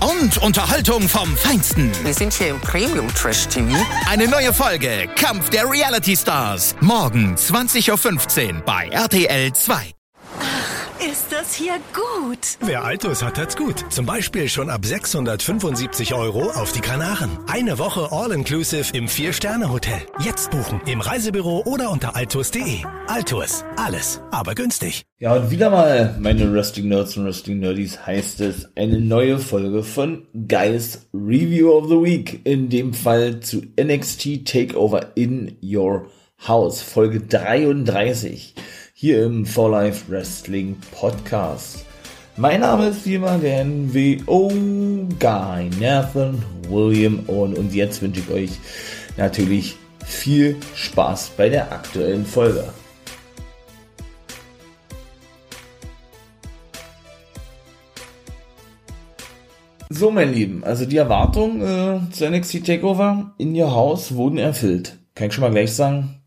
Und Unterhaltung vom Feinsten. Wir sind hier im Premium Trash TV. Eine neue Folge Kampf der Reality Stars. Morgen 20.15 Uhr bei RTL 2. Ist das hier gut? Wer Altus hat, hat's gut. Zum Beispiel schon ab 675 Euro auf die Kanaren. Eine Woche All-Inclusive im Vier-Sterne-Hotel. Jetzt buchen im Reisebüro oder unter altus.de. Altus. Alles, aber günstig. Ja, und wieder mal, meine Wrestling Nerds und Wrestling Nerdies, heißt es eine neue Folge von Guys Review of the Week. In dem Fall zu NXT Takeover in Your House. Folge 33. Hier im For Life Wrestling Podcast. Mein Name ist immer der NWO Guy Nathan William Owen und jetzt wünsche ich euch natürlich viel Spaß bei der aktuellen Folge. So, mein Lieben, also die Erwartungen äh, zu NXT Takeover in Your House wurden erfüllt. Kann ich schon mal gleich sagen,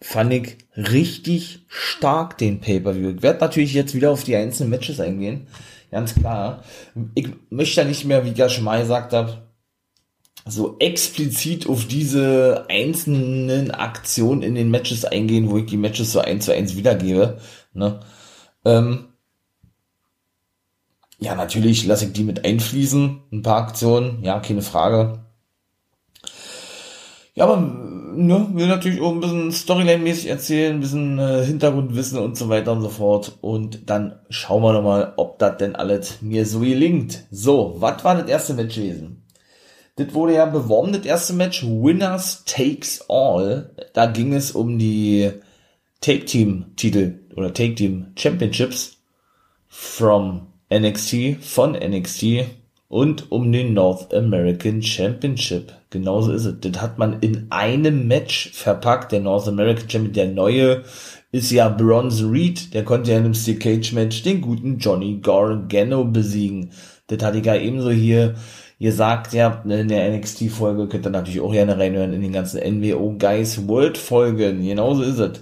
fand ich richtig stark den Pay-Per-View. Ich werde natürlich jetzt wieder auf die einzelnen Matches eingehen, ganz klar. Ich möchte ja nicht mehr, wie ich ja schon mal gesagt habe, so explizit auf diese einzelnen Aktionen in den Matches eingehen, wo ich die Matches so eins zu eins wiedergebe. Ne? Ähm, ja, natürlich lasse ich die mit einfließen, ein paar Aktionen, ja, keine Frage. Ja, aber ne, will natürlich auch ein bisschen Storyline-mäßig erzählen, ein bisschen äh, Hintergrundwissen und so weiter und so fort. Und dann schauen wir doch mal, ob das denn alles mir so gelingt. So, was war das erste Match gewesen? Das wurde ja beworben, das erste Match, Winners Takes All. Da ging es um die Take-Team-Titel oder Take-Team Championships from NXT, von NXT und um den North American Championship. Genauso ist es. Das hat man in einem Match verpackt. Der North American Champion, der neue, ist ja Bronze Reed. Der konnte ja in einem Steel Cage Match den guten Johnny Gargano besiegen. Das hatte ich ja ebenso hier gesagt, ja, in der NXT-Folge könnt ihr natürlich auch gerne reinhören in den ganzen NWO Guys World Folgen. Genauso ist es.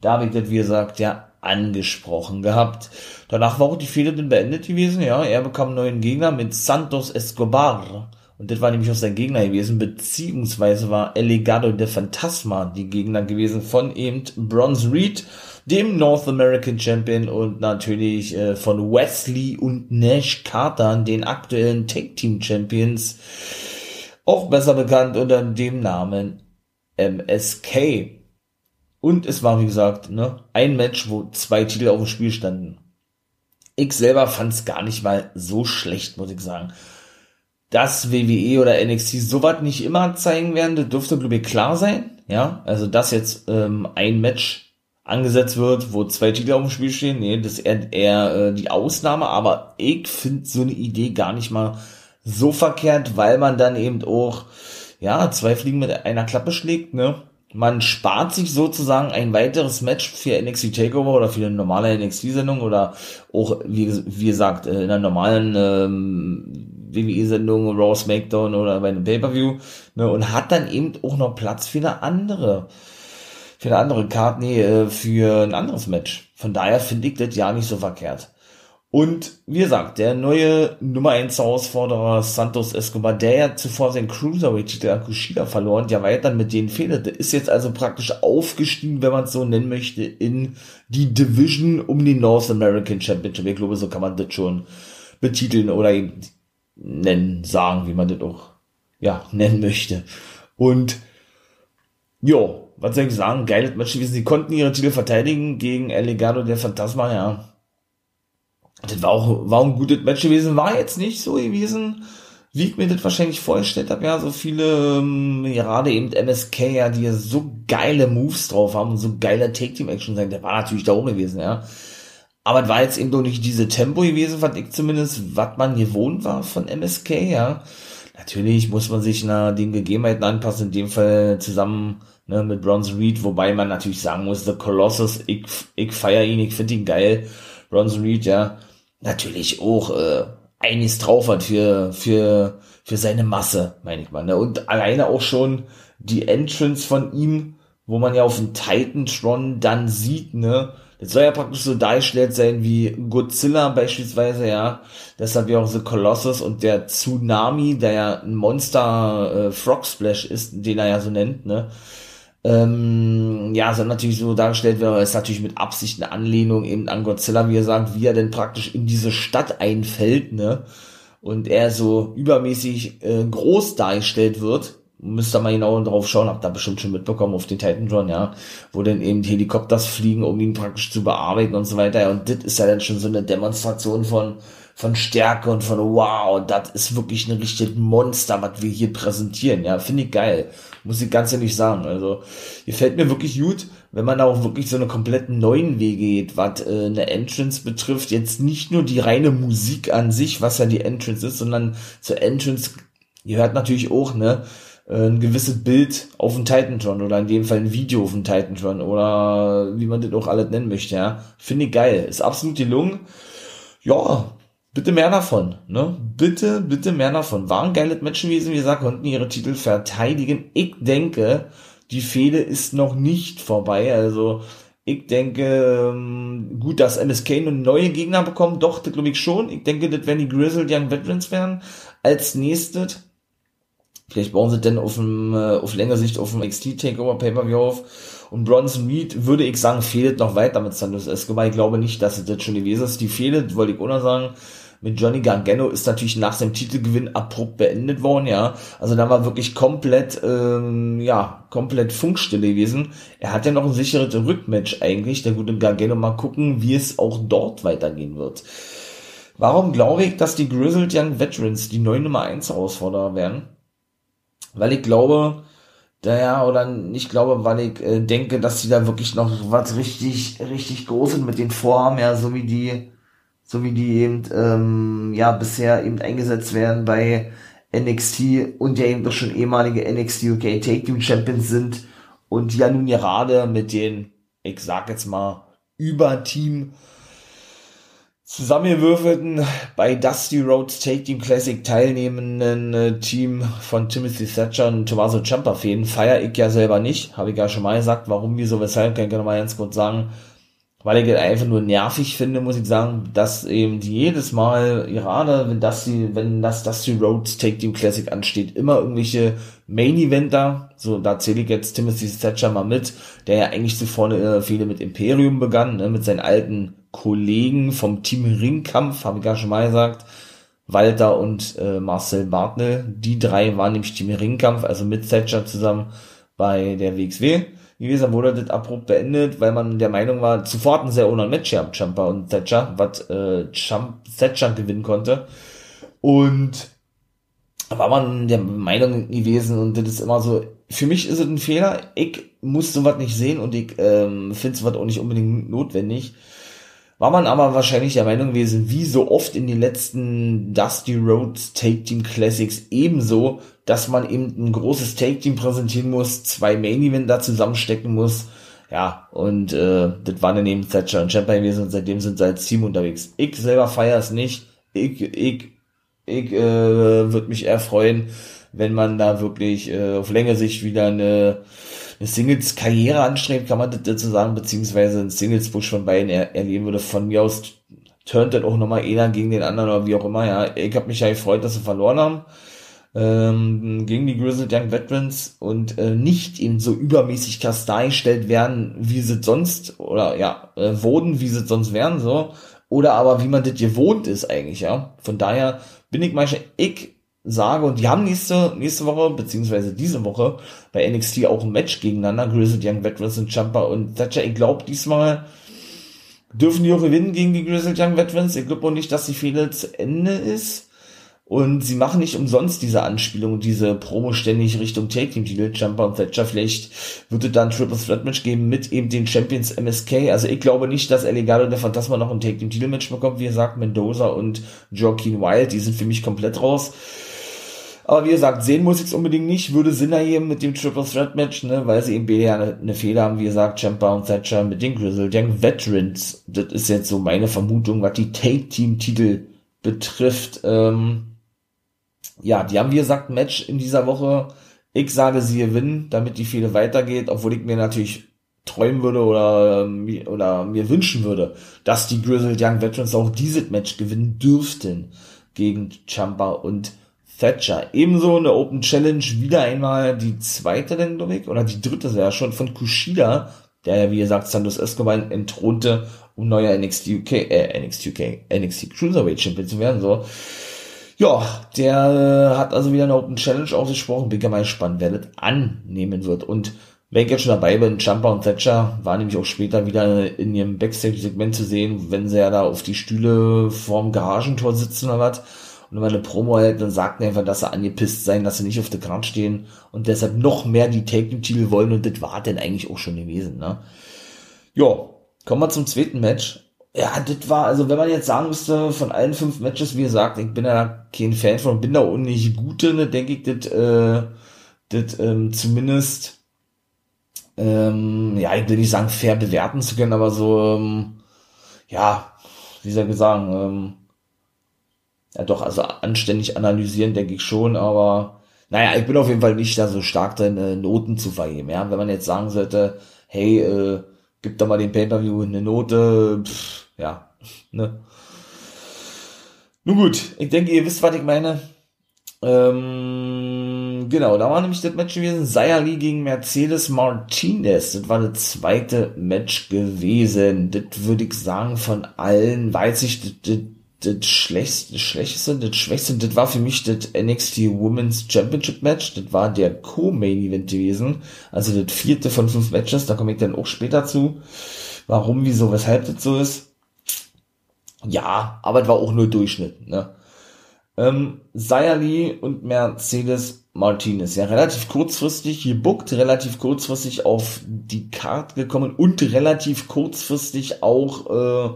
Da habe ich das, wie gesagt, ja, angesprochen gehabt. Danach war auch die Fehler dann beendet gewesen, ja. Er bekam einen neuen Gegner mit Santos Escobar. Und das war nämlich auch sein Gegner gewesen, beziehungsweise war El Legado de Fantasma die Gegner gewesen von eben Bronze Reed, dem North American Champion und natürlich äh, von Wesley und Nash Carter, den aktuellen Tag Team Champions, auch besser bekannt unter dem Namen MSK. Und es war, wie gesagt, ne, ein Match, wo zwei Titel auf dem Spiel standen. Ich selber fand es gar nicht mal so schlecht, muss ich sagen. Dass WWE oder NXT sowas nicht immer zeigen werden, das dürfte, glaube ich, klar sein. Ja, also dass jetzt ähm, ein Match angesetzt wird, wo zwei Titel auf dem Spiel stehen, nee, das ist eher, eher äh, die Ausnahme, aber ich finde so eine Idee gar nicht mal so verkehrt, weil man dann eben auch, ja, zwei Fliegen mit einer Klappe schlägt, ne? Man spart sich sozusagen ein weiteres Match für NXT Takeover oder für eine normale NXT-Sendung oder auch, wie, wie gesagt, in einer normalen ähm, WWE-Sendung, Raw SmackDown oder bei einem Pay-Per-View ne, und hat dann eben auch noch Platz für eine andere, für eine andere Karte, nee, äh, für ein anderes Match. Von daher finde ich das ja nicht so verkehrt. Und wie gesagt, der neue Nummer 1 Herausforderer Santos Escobar, der ja zuvor seinen Cruiserweight-Titel an Kushida verloren, ja weiter mit denen fehlte, ist jetzt also praktisch aufgestiegen, wenn man es so nennen möchte, in die Division um den North American Championship. Ich glaube, so kann man das schon betiteln oder eben nennen, sagen, wie man das auch, ja, nennen möchte. Und, jo, was soll ich sagen, geiles Match gewesen. Sie konnten ihre Titel verteidigen gegen El Legado der Phantasma, ja das war auch, war ein gutes Match gewesen, war jetzt nicht so gewesen, wie ich mir das wahrscheinlich vorgestellt habe, ja, so viele, ähm, gerade eben MSK, ja, die ja so geile Moves drauf haben und so geile Take-Team-Action sein, der war natürlich da oben gewesen, ja. Aber es war jetzt eben doch nicht diese Tempo gewesen, was ich zumindest, was man gewohnt war von MSK, ja. Natürlich muss man sich nach den Gegebenheiten anpassen, in dem Fall zusammen ne, mit Bronson Reed, wobei man natürlich sagen muss, The Colossus, ich, ich feier ihn, ich finde ihn geil. Bronson Reed, ja, natürlich auch äh, einiges drauf hat für, für, für seine Masse, meine ich mal. Ne? Und alleine auch schon die Entrance von ihm, wo man ja auf dem Titantron dann sieht, ne, das soll ja praktisch so dargestellt sein wie Godzilla beispielsweise, ja. Deshalb ja auch The Colossus und der Tsunami, der ja ein Monster äh, Frog Splash ist, den er ja so nennt, ne. Ähm, ja, soll natürlich so dargestellt werden, ist natürlich mit Absicht eine Anlehnung eben an Godzilla, wie er sagt, wie er denn praktisch in diese Stadt einfällt, ne. Und er so übermäßig äh, groß dargestellt wird, müsst ihr mal genau drauf schauen, habt da bestimmt schon mitbekommen auf den Titan Titantron, ja, wo dann eben Helikopters fliegen, um ihn praktisch zu bearbeiten und so weiter. Und das ist ja dann schon so eine Demonstration von, von Stärke und von wow, das ist wirklich ein richtiges Monster, was wir hier präsentieren. Ja, finde ich geil. Muss ich ganz ehrlich sagen. Also, gefällt mir wirklich gut, wenn man auch wirklich so eine komplett neuen Wege geht, was äh, eine Entrance betrifft. Jetzt nicht nur die reine Musik an sich, was ja die Entrance ist, sondern zur Entrance gehört natürlich auch, ne, äh, ein gewisses Bild auf dem Titantron oder in dem Fall ein Video auf dem Titantron oder wie man das auch alles nennen möchte, ja. Finde ich geil. Ist absolut gelungen. Ja, bitte mehr davon, ne? Bitte, bitte mehr davon. War ein geiles Match gewesen, wie gesagt, konnten ihre Titel verteidigen. Ich denke, die Fehde ist noch nicht vorbei, also ich denke, ähm, gut, dass MSK nun neue Gegner bekommen, doch, das glaube ich schon. Ich denke, das werden die Grizzled Young Veterans werden. Als nächstes Vielleicht bauen sie denn auf, dem, äh, auf längere Sicht auf dem XT Takeover Pay-Per-View auf. Und Bronson Reed, würde ich sagen, fehlt noch weiter mit Santos Escobar. Ich glaube nicht, dass es das schon gewesen ist. Die fehlt, wollte ich auch noch sagen. Mit Johnny Gargano ist natürlich nach seinem Titelgewinn abrupt beendet worden, ja. Also da war wirklich komplett, ähm, ja, komplett Funkstille gewesen. Er hat ja noch ein sicheres Rückmatch eigentlich, der gute Gargano. Mal gucken, wie es auch dort weitergehen wird. Warum glaube ich, dass die Grizzled Young Veterans die neue Nummer 1 Herausforderer werden? weil ich glaube, daher oder nicht glaube, weil ich äh, denke, dass sie da wirklich noch was richtig, richtig Großes mit den vorhaben, ja, so wie die, so wie die eben, ähm, ja, bisher eben eingesetzt werden bei NXT und ja eben doch schon ehemalige NXT UK Take Team Champions sind und ja nun gerade mit den, ich sag jetzt mal, Überteam zusammengewürfelten bei Dusty Roads Take Team Classic teilnehmenden äh, Team von Timothy Thatcher und Tommaso Ciampa fehlen, feiere ich ja selber nicht, habe ich ja schon mal gesagt, warum, wieso, weshalb, kann ich ja mal ganz kurz sagen, weil ich es einfach nur nervig finde, muss ich sagen, dass eben jedes Mal, gerade wenn das die, wenn das Dusty Roads Take Team Classic ansteht, immer irgendwelche Main Eventer, so da zähle ich jetzt Timothy Thatcher mal mit, der ja eigentlich zuvor äh, viele mit Imperium begann, ne, mit seinen alten Kollegen vom Team Ringkampf, habe ich ja schon mal gesagt, Walter und äh, Marcel Bartnell. Die drei waren nämlich Team Ringkampf, also mit Thatcher zusammen bei der WXW gewesen. wurde das abrupt beendet, weil man der Meinung war, zuvor hatten sie ja auch noch ein Match gehabt, Champa und Thatcher, was äh, Thatcher gewinnen konnte. Und war man der Meinung gewesen und das ist immer so, für mich ist es ein Fehler, ich muss sowas nicht sehen und ich ähm, finde sowas auch nicht unbedingt notwendig war man aber wahrscheinlich der Meinung gewesen, wie so oft in den letzten Dusty Roads Take Team Classics ebenso, dass man eben ein großes Take Team präsentieren muss, zwei Main Event da zusammenstecken muss. Ja, und äh, das waren dann eben Thatcher und Champa gewesen und seitdem sind sie als Team unterwegs. Ich selber feiere es nicht. Ich, ich, ich äh, würde mich eher freuen, wenn man da wirklich äh, auf längere Sicht wieder eine eine Singles-Karriere anstrebt, kann man das dazu sagen, beziehungsweise ein Singles-Push von beiden er erleben würde. Von mir aus turnt dann auch nochmal einer gegen den anderen oder wie auch immer, ja. Ich habe mich ja gefreut, dass sie verloren haben. Ähm, gegen die Grizzled Young Veterans und äh, nicht eben so übermäßig krass dargestellt werden, wie sie sonst, oder ja, äh, wurden, wie sie sonst wären, so. Oder aber wie man das gewohnt ist eigentlich, ja. Von daher bin ich manchmal, ich sage, und die haben nächste, nächste Woche, beziehungsweise diese Woche, bei NXT auch ein Match gegeneinander, Grizzled Young Veterans und Jumper und Thatcher. Ich glaube, diesmal dürfen die auch gewinnen gegen die Grizzled Young Veterans. Ich glaube auch nicht, dass die Fehler zu Ende ist. Und sie machen nicht umsonst diese Anspielung, diese Promo ständig Richtung Take Team Titel, Jumper und Thatcher. Vielleicht wird es dann Triple Threat Match geben mit eben den Champions MSK. Also ich glaube nicht, dass El der Phantasma noch ein Take Team Titel Match bekommt. Wie gesagt, Mendoza und Joaquin Wild, die sind für mich komplett raus. Aber wie gesagt, sehen muss ich es unbedingt nicht. Würde Sinn ergeben mit dem Triple Threat Match, ne, weil sie eben beide ja eine, eine Fehler haben, wie gesagt, Champa und Thatcher mit den Grizzle Young Veterans. Das ist jetzt so meine Vermutung, was die Take Team Titel betrifft. Ähm, ja, die haben, wie gesagt, ein Match in dieser Woche. Ich sage, sie gewinnen, damit die Fehde weitergeht, obwohl ich mir natürlich träumen würde oder, ähm, oder mir wünschen würde, dass die Grizzled Young Veterans auch dieses Match gewinnen dürften gegen Champa und Thatcher. Ebenso eine Open Challenge, wieder einmal die zweite denn, glaube ich, oder die dritte ja schon von Kushida, der ja, wie gesagt, Santos Escobar entthronte, um neuer NXT UK, äh, NXT UK, NXT Cruiserweight Champion zu werden, so. Ja, der hat also wieder eine Open Challenge ausgesprochen. Bin mal gespannt, wer das annehmen wird. Und wenn ich jetzt schon dabei bin, Jumper und Thatcher war nämlich auch später wieder in ihrem Backstage-Segment zu sehen, wenn sie ja da auf die Stühle vorm Garagentor sitzen oder was. Und man eine Promo hält, dann sagt einfach, dass sie angepisst sein, dass sie nicht auf der Karte stehen und deshalb noch mehr die Take-Titel wollen und das war denn eigentlich auch schon gewesen, ne? Ja, kommen wir zum zweiten Match ja, das war, also wenn man jetzt sagen müsste, von allen fünf Matches, wie gesagt, ich bin ja kein Fan von, bin da auch nicht gute, ne, denke ich, das, äh, das ähm, zumindest, ähm, ja, ich will nicht sagen, fair bewerten zu können, aber so, ähm, ja, wie soll ich sagen, ähm, ja doch, also anständig analysieren, denke ich schon, aber naja, ich bin auf jeden Fall nicht da so stark drin, äh, Noten zu vergeben, ja, wenn man jetzt sagen sollte, hey, äh, gib da mal den Pay-Per-View eine Note, pff, ja, ne. Nun gut, ich denke, ihr wisst, was ich meine. Ähm, genau, da war nämlich das Match gewesen, Sayali gegen Mercedes Martinez. Das war das zweite Match gewesen. Das würde ich sagen, von allen weiß ich, das, das, das schlechteste, das schlechteste, das schwächste, das war für mich das NXT Women's Championship Match. Das war der Co-Main Event gewesen. Also das vierte von fünf Matches, da komme ich dann auch später zu. Warum, wieso, weshalb das so ist. Ja, aber es war auch nur Durchschnitt. Ne? Ähm, Sayali und Mercedes Martinez, ja, relativ kurzfristig gebuckt, relativ kurzfristig auf die Karte gekommen und relativ kurzfristig auch, äh,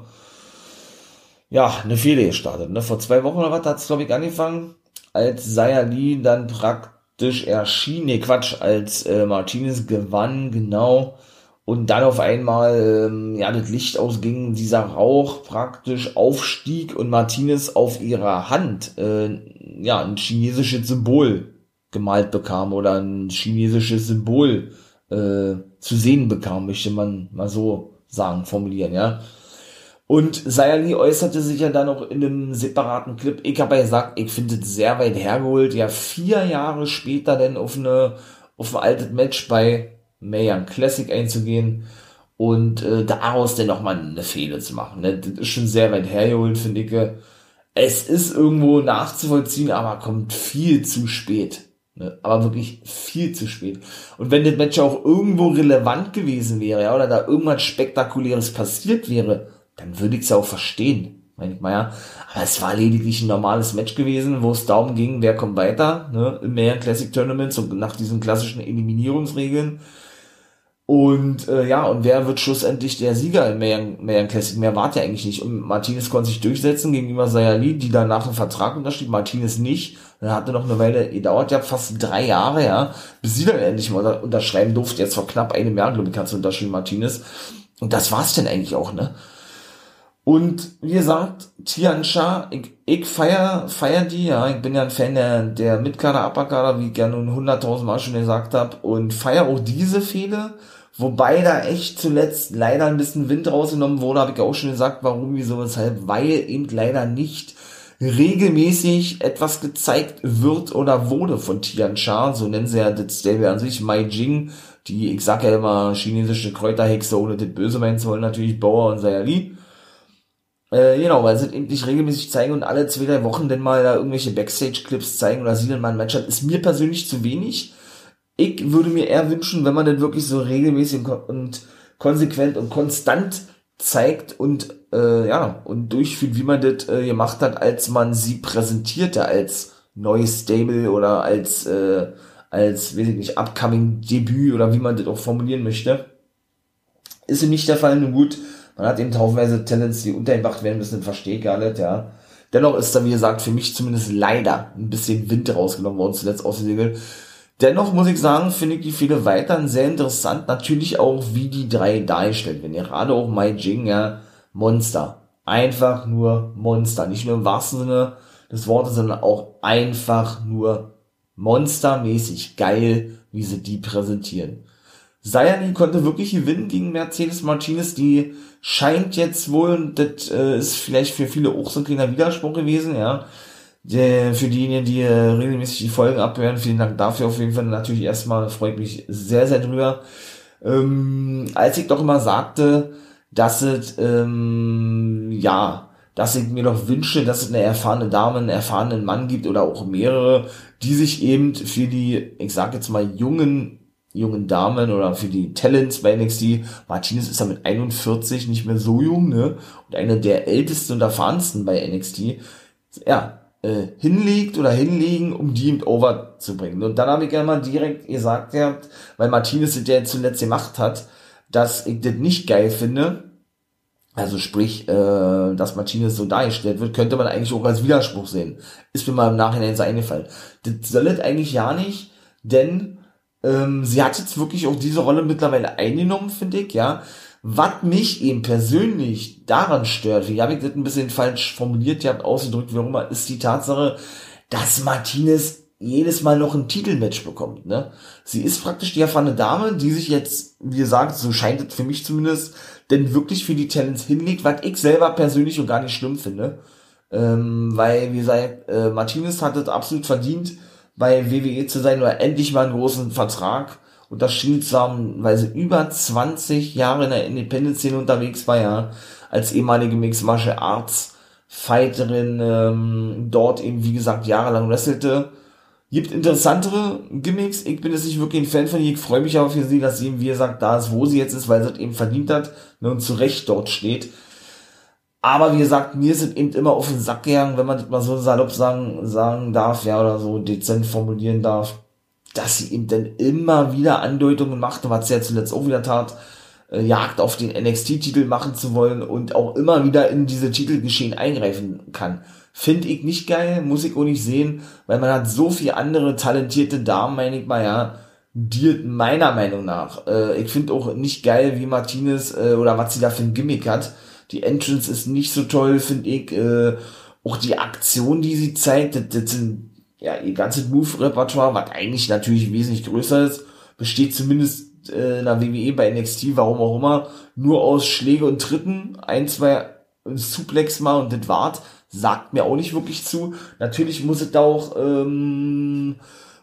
ja, eine Fehler gestartet. Ne? Vor zwei Wochen oder was hat es, glaube ich, angefangen, als Sayali dann praktisch erschien, nee, Quatsch, als äh, Martinez gewann, genau, und dann auf einmal ähm, ja das Licht ausging, dieser Rauch praktisch aufstieg und Martinez auf ihrer Hand äh, ja ein chinesisches Symbol gemalt bekam oder ein chinesisches Symbol äh, zu sehen bekam, möchte man mal so sagen, formulieren, ja. Und Sayali äußerte sich ja dann noch in einem separaten Clip. Ich habe ja gesagt, ich finde es sehr weit hergeholt, ja vier Jahre später dann auf eine auf ein altes Match bei Mayan Classic einzugehen und äh, daraus dann nochmal eine Fehde zu machen. Ne? Das ist schon sehr weit hergeholt, finde ich. Es ist irgendwo nachzuvollziehen, aber kommt viel zu spät. Ne? Aber wirklich viel zu spät. Und wenn das Match auch irgendwo relevant gewesen wäre, ja, oder da irgendwas Spektakuläres passiert wäre, dann würde ich es ja auch verstehen meine ich mal ja. Aber es war lediglich ein normales Match gewesen, wo es darum ging, wer kommt weiter, ne, im Mayan Classic Tournament, so nach diesen klassischen Eliminierungsregeln. Und äh, ja, und wer wird schlussendlich der Sieger im Mayan Classic? Mehr wart ja eigentlich nicht. Und Martinez konnte sich durchsetzen gegenüber Sayali, die danach einen Vertrag unterschrieb, Martinez nicht. Dann hatte noch eine Weile gedauert, ja, fast drei Jahre, ja, bis sie dann endlich mal unterschreiben durfte. Jetzt vor knapp einem Jahr, glaube ich, hat sie unterschrieben, Martinez. Und das war's denn eigentlich auch, ne? Und wie gesagt, Tian Sha, ich, ich feier, feier die, ja, ich bin ja ein Fan der, der Mitkader, Upperkader, wie ich ja nun hunderttausend Mal schon gesagt habe, und feier auch diese Fehler Wobei da echt zuletzt leider ein bisschen Wind rausgenommen wurde, habe ich auch schon gesagt, warum, wieso, weshalb, weil eben leider nicht regelmäßig etwas gezeigt wird oder wurde von Tian Sha, so nennen sie ja das Stable an sich, Mai Jing, die, ich sag ja immer, chinesische Kräuterhexe, ohne das böse meinen zu wollen, natürlich Bauer und Sayali. Äh, genau, weil sie nicht regelmäßig zeigen und alle zwei, drei Wochen denn mal da irgendwelche Backstage-Clips zeigen oder sie dann mal ein Match hat, ist mir persönlich zu wenig ich würde mir eher wünschen, wenn man denn wirklich so regelmäßig und konsequent und konstant zeigt und äh, ja und durchführt, wie man das äh, gemacht hat, als man sie präsentierte als neues Stable oder als äh, als weiß ich nicht upcoming Debüt oder wie man das auch formulieren möchte. Ist ihm nicht der Fall. Nun gut, man hat eben haufenweise Talents, die untergebracht werden müssen, verstehe ich gar nicht, ja. Dennoch ist da, wie gesagt, für mich zumindest leider ein bisschen Wind rausgenommen worden, zuletzt aus dem Segel. Dennoch muss ich sagen, finde ich die viele weiterhin sehr interessant. Natürlich auch, wie die drei dargestellt werden. Gerade auch Mai Jing, ja, Monster. Einfach nur Monster. Nicht nur im wahrsten Sinne des Wortes, sondern auch einfach nur monstermäßig geil, wie sie die präsentieren. Sayani konnte wirklich gewinnen gegen Mercedes Martinez, die scheint jetzt wohl, und das äh, ist vielleicht für viele auch so ein kleiner Widerspruch gewesen, ja, der, für diejenigen, die äh, regelmäßig die Folgen abhören, vielen Dank dafür auf jeden Fall. Natürlich erstmal, freut mich sehr, sehr drüber. Ähm, als ich doch immer sagte, dass es, ähm, ja, dass ich mir doch wünsche, dass es eine erfahrene Dame, einen erfahrenen Mann gibt oder auch mehrere, die sich eben für die, ich sag jetzt mal, jungen jungen Damen oder für die Talents bei NXT. Martinez ist ja mit 41 nicht mehr so jung, ne? Und einer der ältesten und erfahrensten bei NXT. Ja, äh, hinlegt oder hinlegen, um die eben over zu bringen. Und dann habe ich ja mal direkt gesagt gehabt, weil Martinez das ja zuletzt gemacht hat, dass ich das nicht geil finde. Also sprich, äh, dass Martinez so dargestellt wird, könnte man eigentlich auch als Widerspruch sehen. Ist mir mal im Nachhinein so eingefallen. Das soll es eigentlich ja nicht, denn ähm, sie hat jetzt wirklich auch diese Rolle mittlerweile eingenommen, finde ich, ja. Was mich eben persönlich daran stört, wie habe ich das ein bisschen falsch formuliert, ihr habt ausgedrückt, wie auch immer, ist die Tatsache, dass Martinez jedes Mal noch ein Titelmatch bekommt, ne? Sie ist praktisch die erfahrene Dame, die sich jetzt, wie gesagt, so scheint es für mich zumindest, denn wirklich für die Talents hinlegt, was ich selber persönlich und gar nicht schlimm finde. Ähm, weil, wie gesagt, äh, Martinez hat es absolut verdient, bei WWE zu sein oder endlich mal einen großen Vertrag unterschrieben zu haben, weil sie über 20 Jahre in der Independent-Szene unterwegs war, ja, als ehemalige Mixed Martial Arts Fighterin ähm, dort eben, wie gesagt, jahrelang wrestelte. Gibt interessantere Gimmicks. Ich bin jetzt nicht wirklich ein Fan von ihr. Ich freue mich aber für sie, dass sie eben, wie gesagt, da ist, wo sie jetzt ist, weil sie es eben verdient hat ne, und zu Recht dort steht. Aber wie gesagt, mir sind eben immer auf den Sack gegangen, wenn man das mal so salopp sagen, sagen darf, ja, oder so dezent formulieren darf, dass sie eben dann immer wieder Andeutungen machte, was sie ja zuletzt auch wieder tat, äh, Jagd auf den NXT-Titel machen zu wollen und auch immer wieder in diese Titelgeschehen eingreifen kann. Finde ich nicht geil, muss ich auch nicht sehen, weil man hat so viele andere talentierte Damen, meine ich mal, ja, die meiner Meinung nach, äh, ich finde auch nicht geil, wie Martinez äh, oder was sie da für ein Gimmick hat, die Entrance ist nicht so toll, finde ich. Äh, auch die Aktion, die sie zeigt, das, das sind ja ihr ganzes Move-Repertoire, was eigentlich natürlich wesentlich größer ist, besteht zumindest äh, in der WWE bei NXT, warum auch immer, nur aus Schläge und Tritten, ein, zwei Suplex mal und das wart, sagt mir auch nicht wirklich zu. Natürlich muss es da auch ähm,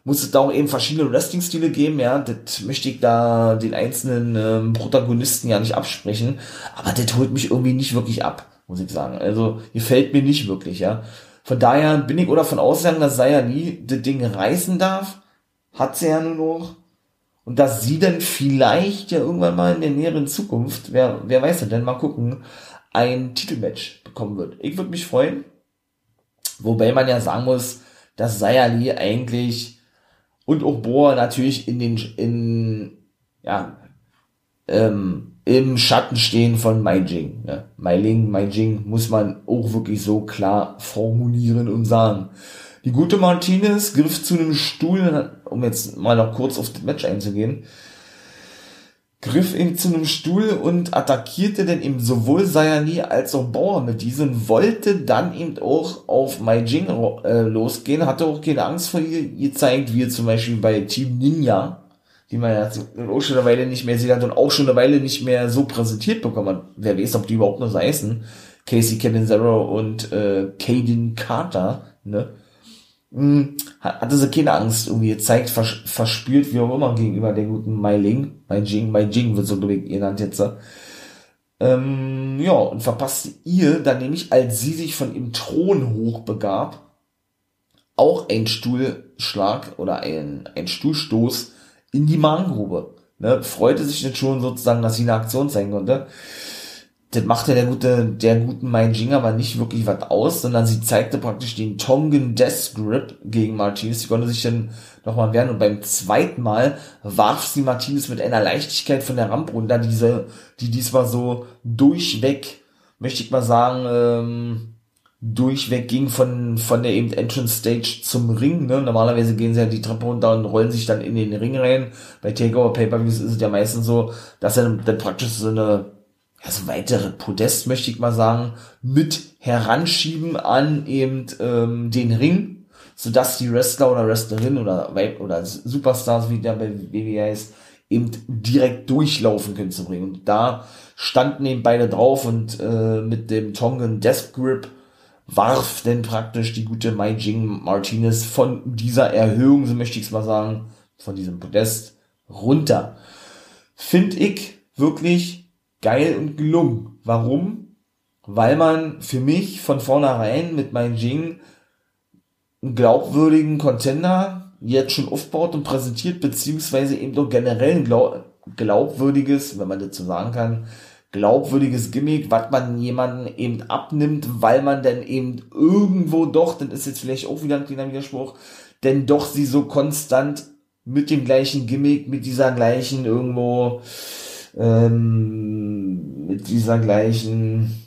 muss es da auch eben verschiedene Wrestling-Stile geben, ja, das möchte ich da den einzelnen ähm, Protagonisten ja nicht absprechen, aber das holt mich irgendwie nicht wirklich ab, muss ich sagen. Also, gefällt mir nicht wirklich, ja. Von daher bin ich oder von ausgegangen, dass Saya nie das Ding reißen darf, hat sie ja nur noch, und dass sie dann vielleicht ja irgendwann mal in der näheren Zukunft, wer, wer weiß denn, mal gucken, ein Titelmatch bekommen wird. Ich würde mich freuen. Wobei man ja sagen muss, dass Sayali eigentlich und auch Bohr natürlich in den, in, ja, ähm, im Schatten stehen von Mai Jing. Ne? Mai Ling, Mai Jing muss man auch wirklich so klar formulieren und sagen. Die gute Martinez griff zu einem Stuhl, um jetzt mal noch kurz auf das Match einzugehen, griff ihm zu einem Stuhl und attackierte dann eben sowohl Sayani als auch Bauer mit diesem, wollte dann eben auch auf Mai Jing äh, losgehen, hatte auch keine Angst vor ihr gezeigt, wie zum Beispiel bei Team Ninja, die man ja auch schon eine Weile nicht mehr sieht hat und auch schon eine Weile nicht mehr so präsentiert bekommen hat. Wer weiß, ob die überhaupt noch so heißen. Casey Catanzaro und äh, Caden Carter, ne? Hm, hatte sie keine Angst irgendwie gezeigt, vers verspürt, wie auch immer, gegenüber der guten Mai Ling. Mai Jing, Mai Jing wird so genannt jetzt. Ähm, ja, und verpasste ihr dann nämlich, als sie sich von ihrem Thron hochbegab, auch ein Stuhlschlag oder ein, ein Stuhlstoß in die Magengrube. Ne, freute sich dann schon sozusagen, dass sie eine Aktion zeigen konnte. Das machte der gute, der guten Mai Jing aber nicht wirklich was aus, sondern sie zeigte praktisch den Tongan Death Grip gegen Martinez. Sie konnte sich dann nochmal wehren und beim zweiten Mal warf sie Martinez mit einer Leichtigkeit von der Rampe runter, diese, die diesmal so durchweg, möchte ich mal sagen, ähm, durchweg ging von, von der eben Entrance Stage zum Ring, ne? Normalerweise gehen sie ja die Treppe runter und rollen sich dann in den Ring rein. Bei Takeover Pay-Per-Views ist es ja meistens so, dass er dann praktisch so eine also weitere Podest, möchte ich mal sagen, mit heranschieben an eben ähm, den Ring, sodass die Wrestler oder Wrestlerin oder oder Superstars, wie der bei WWE heißt, eben direkt durchlaufen können zum Ring. Und da standen eben beide drauf und äh, mit dem Tongan Death Grip warf denn praktisch die gute Mai Jing Martinez von dieser Erhöhung, so möchte ich es mal sagen, von diesem Podest runter. Find ich wirklich geil und gelungen. Warum? Weil man für mich von vornherein mit meinem Jing einen glaubwürdigen Contender jetzt schon aufbaut und präsentiert, beziehungsweise eben doch generell ein glaub glaubwürdiges, wenn man dazu sagen kann, glaubwürdiges Gimmick, was man jemanden eben abnimmt, weil man dann eben irgendwo doch, das ist jetzt vielleicht auch wieder ein kleiner Widerspruch, denn doch sie so konstant mit dem gleichen Gimmick, mit dieser gleichen irgendwo ähm, mit dieser gleichen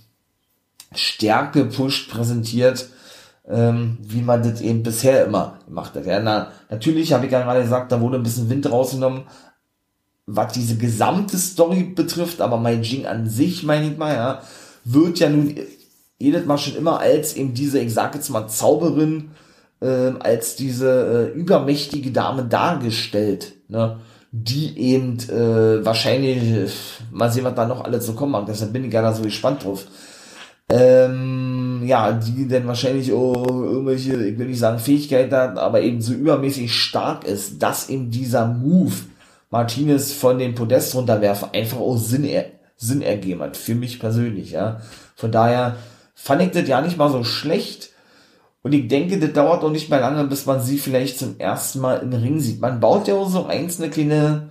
Stärke pusht, präsentiert, ähm, wie man das eben bisher immer gemacht hat. Ja, na, natürlich habe ich ja gerade gesagt, da wurde ein bisschen Wind rausgenommen, was diese gesamte Story betrifft, aber mein Jing an sich, meine ich mal, ja, wird ja nun jedes Mal schon immer als eben diese, ich sag jetzt mal, Zauberin, äh, als diese äh, übermächtige Dame dargestellt. Ne? Die eben äh, wahrscheinlich, mal sehen, was da noch alles so kommen mag, deshalb bin ich gar so gespannt drauf. Ähm, ja, die denn wahrscheinlich auch irgendwelche, ich will nicht sagen Fähigkeiten hat, aber eben so übermäßig stark ist, dass eben dieser Move Martinez von dem Podest runterwerfen einfach auch Sinn, er, Sinn ergeben hat, für mich persönlich, ja. Von daher fand ich das ja nicht mal so schlecht, und ich denke, das dauert auch nicht mehr lange, bis man sie vielleicht zum ersten Mal im Ring sieht. Man baut ja auch so einzelne kleine,